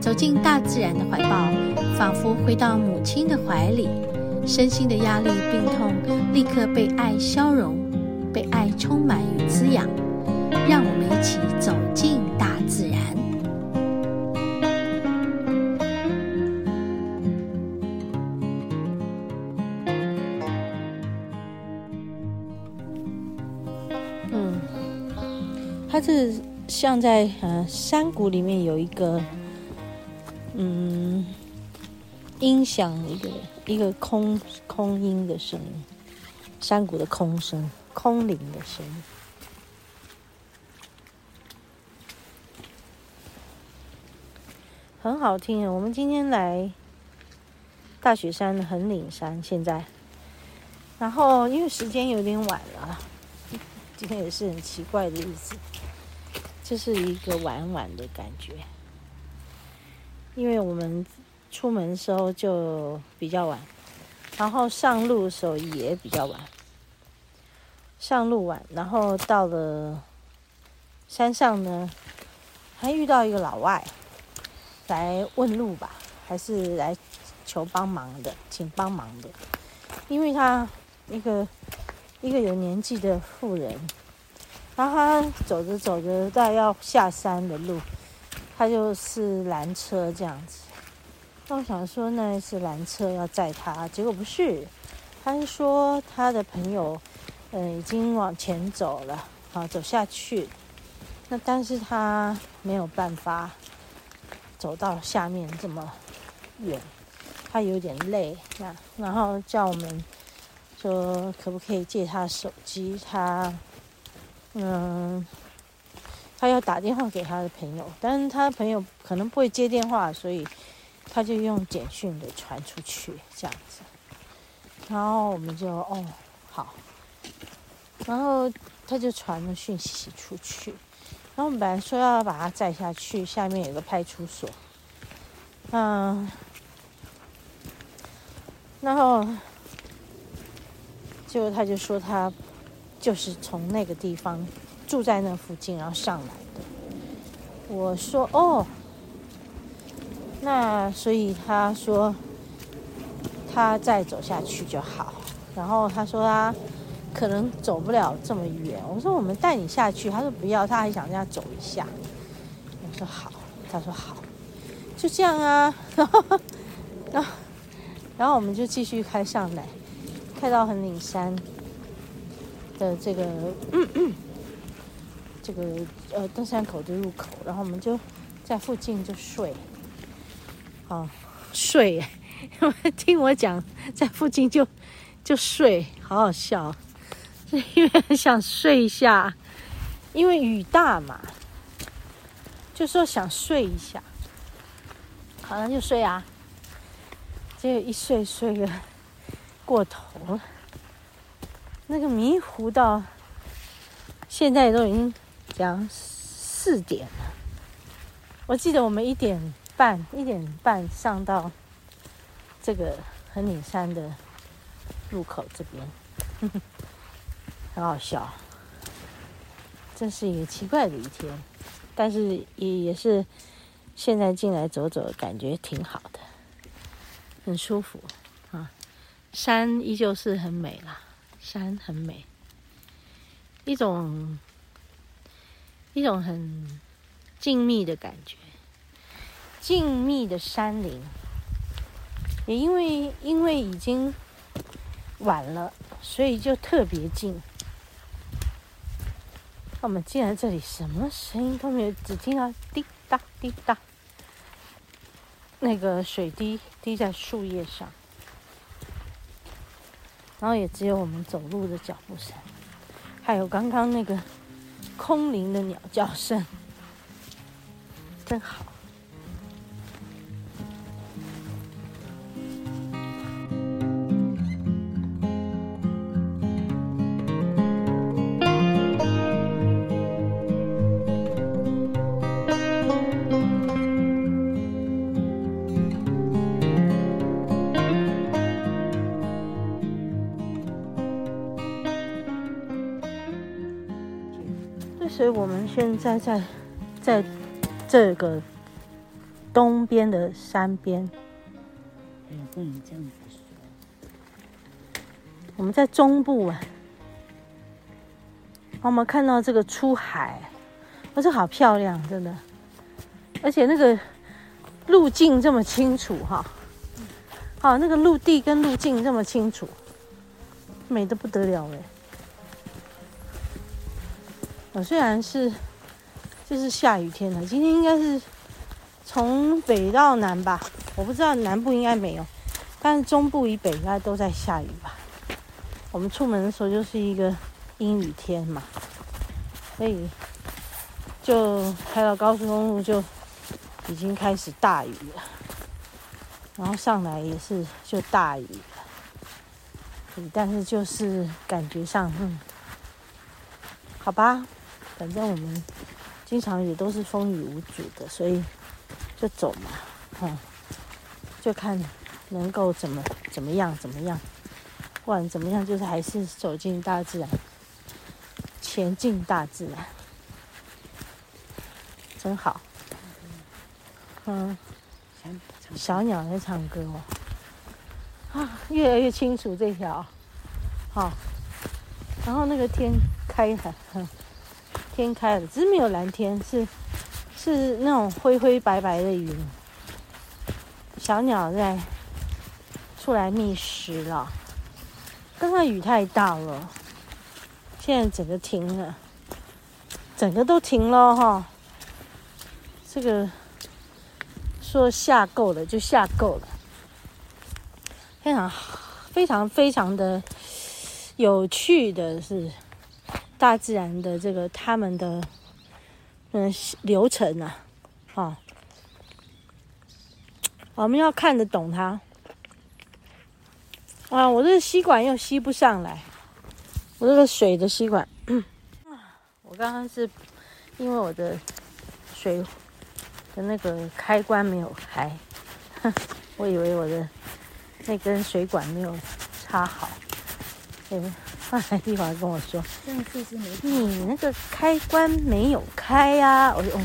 走进大自然的怀抱，仿佛回到母亲的怀里，身心的压力、病痛立刻被爱消融，被爱充满与滋养。让我们一起走进大自然。嗯，它是像在呃山谷里面有一个。嗯，音响一个一个空空音的声音，山谷的空声，空灵的声音，很好听啊。我们今天来大雪山的横岭山，现在，然后因为时间有点晚了，今天也是很奇怪的日子，这是一个晚晚的感觉。因为我们出门的时候就比较晚，然后上路的时候也比较晚。上路晚，然后到了山上呢，还遇到一个老外来问路吧，还是来求帮忙的，请帮忙的。因为他一个一个有年纪的妇人，然后他走着走着，大概要下山的路。他就是拦车这样子，那我想说那是拦车要载他，结果不是，他是说他的朋友，嗯，已经往前走了，好走下去，那但是他没有办法走到下面这么远，他有点累，那然后叫我们说可不可以借他手机，他嗯。他要打电话给他的朋友，但是他的朋友可能不会接电话，所以他就用简讯的传出去这样子。然后我们就哦好，然后他就传了讯息出去。然后我们本来说要把他载下去，下面有个派出所。嗯，然后结果他就说他就是从那个地方。住在那附近，然后上来的。我说哦，那所以他说他再走下去就好。然后他说他可能走不了这么远。我说我们带你下去。他说不要，他还想这样走一下。我说好，他说好，就这样啊。然后，然后，然后我们就继续开上来，开到横岭山的这个。嗯嗯这个呃登山口的入口，然后我们就在附近就睡，哦，睡，听我讲，在附近就就睡，好好笑，因 为想睡一下，因为雨大嘛，就说想睡一下，好像就睡啊，结果一睡睡个过头。了，那个迷糊到现在都已经。讲四点了，我记得我们一点半一点半上到这个横岭山的入口这边，很好笑，真是一个奇怪的一天，但是也也是现在进来走走，感觉挺好的，很舒服啊，山依旧是很美啦，山很美，一种。一种很静谧的感觉，静谧的山林，也因为因为已经晚了，所以就特别静。我们进来这里，什么声音都没有，只听到滴答滴答，那个水滴滴在树叶上，然后也只有我们走路的脚步声，还有刚刚那个。空灵的鸟叫声，真好。所以我们现在在在这个东边的山边。哎，不能这样子说。我们在中部啊，我们看到这个出海，哇，这好漂亮，真的，而且那个路径这么清楚哈，好，那个陆地跟路径这么清楚，美得不得了哎。我虽然是就是下雨天了，今天应该是从北到南吧，我不知道南部应该没有，但是中部以北应该都在下雨吧。我们出门的时候就是一个阴雨天嘛，所以就开到高速公路就已经开始大雨了，然后上来也是就大雨了，但是就是感觉上，嗯，好吧。反正我们经常也都是风雨无阻的，所以就走嘛，嗯，就看能够怎么怎么样怎么样，不管怎么样，就是还是走进大自然，前进大自然，真好。嗯，小鸟在唱歌哦，啊，越来越清楚这条，好，然后那个天开很很。天开了，只是没有蓝天，是是那种灰灰白白的云。小鸟在出来觅食了。刚刚雨太大了，现在整个停了，整个都停了哈。这个说下够了就下够了，非常非常非常的有趣的是。大自然的这个他们的嗯流程啊，啊，我们要看得懂它。啊，我这个吸管又吸不上来，我这个水的吸管，我刚刚是因为我的水的那个开关没有开，我以为我的那根水管没有插好，嗯。后来一会儿跟我说：“你那个开关没有开呀？”我说：“哦，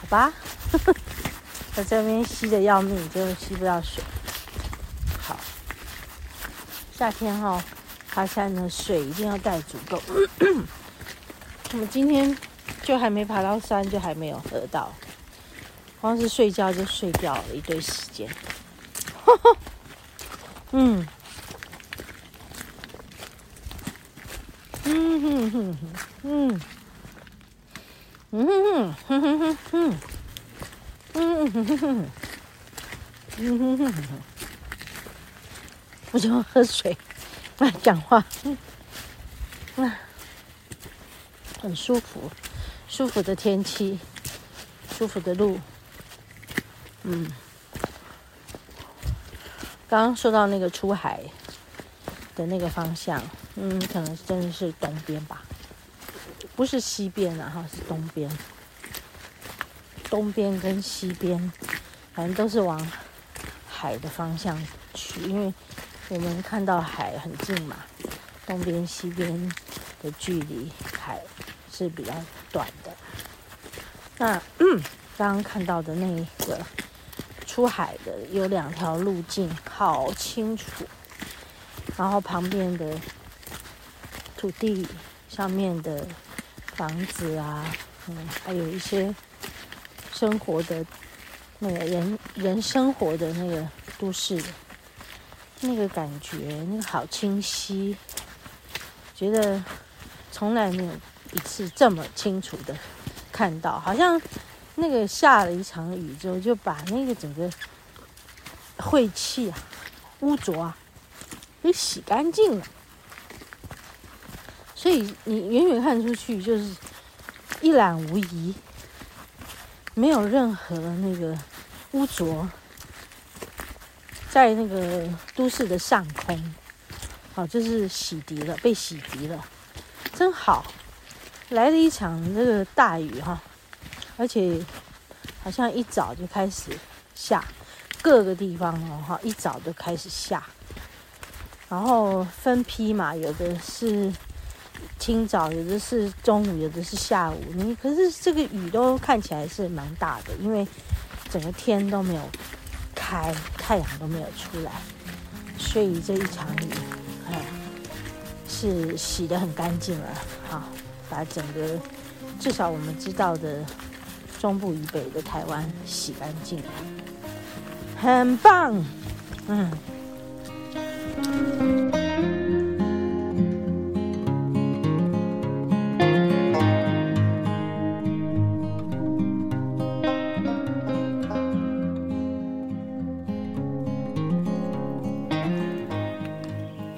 好吧。”在这边吸的要命，就吸不到水。好，夏天哈、爬山的水一定要带足够。我们今天就还没爬到山，就还没有喝到，光是睡觉就睡掉了一堆时间。嗯。嗯哼哼哼，嗯，嗯哼哼哼哼哼哼，嗯哼哼哼哼，嗯哼哼哼，我喜欢喝水，来讲话，嗯，很舒服，舒服的天气，舒服的路，嗯，刚刚说到那个出海的那个方向。嗯，可能真的是东边吧，不是西边啊，哈，是东边。东边跟西边，反正都是往海的方向去，因为我们看到海很近嘛。东边、西边的距离海是比较短的。那，刚刚看到的那个出海的有两条路径，好清楚。然后旁边的。土地上面的房子啊，嗯，还有一些生活的那个人人生活的那个都市，那个感觉，那个好清晰，觉得从来没有一次这么清楚的看到，好像那个下了一场雨之后，就把那个整个晦气啊、污浊啊给洗干净了。所以你远远看出去就是一览无遗，没有任何那个污浊，在那个都市的上空，好，就是洗涤了，被洗涤了，真好。来了一场这个大雨哈，而且好像一早就开始下，各个地方哦哈，一早就开始下，然后分批嘛，有的是。清早，有的是中午，有的是下午。你可是这个雨都看起来是蛮大的，因为整个天都没有开，太阳都没有出来，所以这一场雨，嗯，是洗得很干净了。好，把整个至少我们知道的中部以北的台湾洗干净了，很棒，嗯。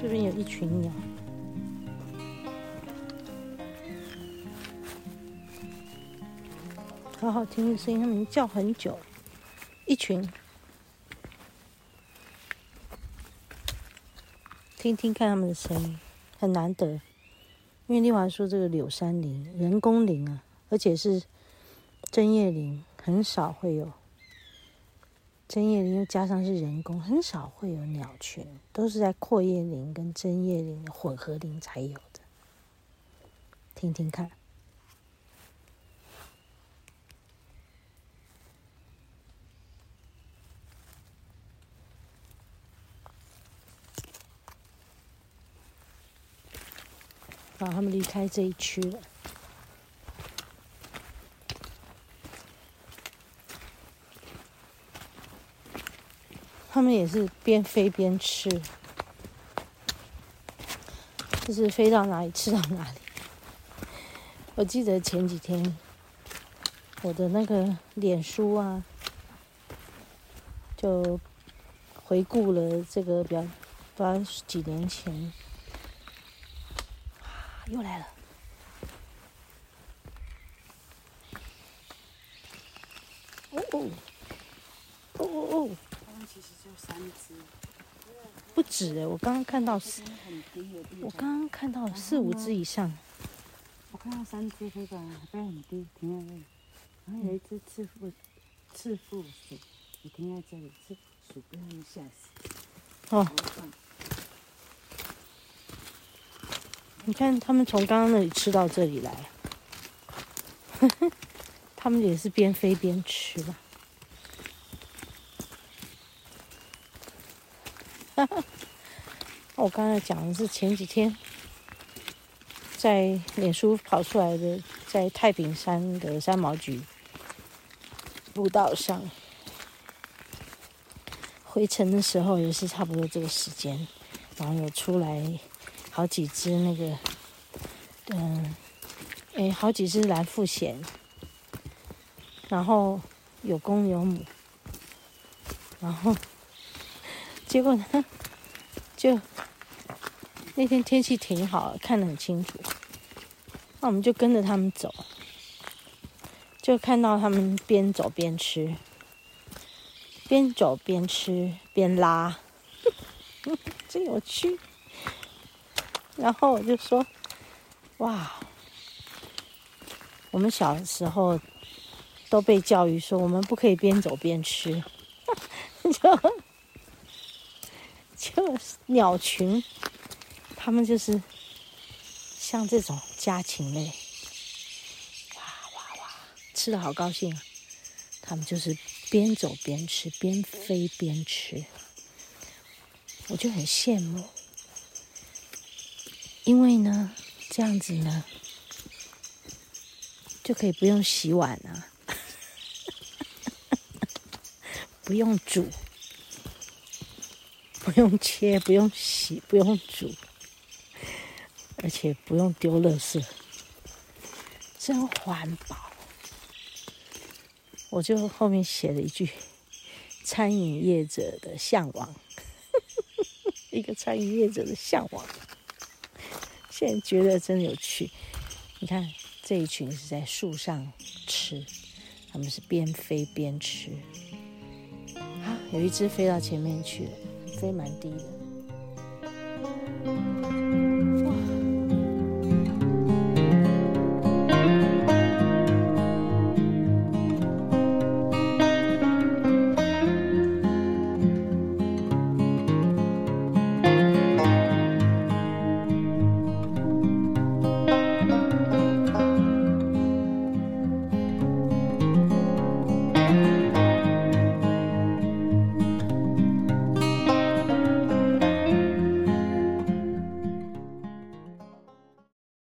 这边有一群鸟。好好听的声音它们叫很久。一群。听听看他们的声音，很难得。因为丽华说这个柳杉林人工林啊，而且是针叶林，很少会有针叶林，又加上是人工，很少会有鸟群，都是在阔叶林跟针叶林混合林才有的。听听看。好，他们离开这一区了。他们也是边飞边吃，就是飞到哪里吃到哪里。我记得前几天我的那个脸书啊，就回顾了这个比较，不知道几年前。又来了！哦哦哦哦哦！刚刚其实就三只，不止哎！我刚刚看到四，我刚刚看到四五只以上。我看到三只飞过来，飞很低，停在那里。然后有一只赤腹赤腹鼠也停在这里，赤腹鼠被吓死。哦。你看，他们从刚刚那里吃到这里来，他们也是边飞边吃吧。哈哈，我刚才讲的是前几天在脸书跑出来的，在太平山的三毛櫸步道上，回程的时候也是差不多这个时间，然后又出来。好几只那个，嗯，哎，好几只蓝腹鷴，然后有公有母，然后结果呢，就那天天气挺好，看得很清楚，那我们就跟着他们走，就看到他们边走边吃，边走边吃边拉，真有趣。然后我就说：“哇，我们小时候都被教育说，我们不可以边走边吃，就就鸟群，他们就是像这种家禽类，哇哇哇，吃的好高兴啊！他们就是边走边吃，边飞边吃，我就很羡慕。”因为呢，这样子呢，就可以不用洗碗啊，不用煮，不用切，不用洗，不用煮，而且不用丢垃圾，真环保。我就后面写了一句：餐饮业者的向往，一个餐饮业者的向往。现觉得真有趣，你看这一群是在树上吃，他们是边飞边吃。啊，有一只飞到前面去了，飞蛮低的。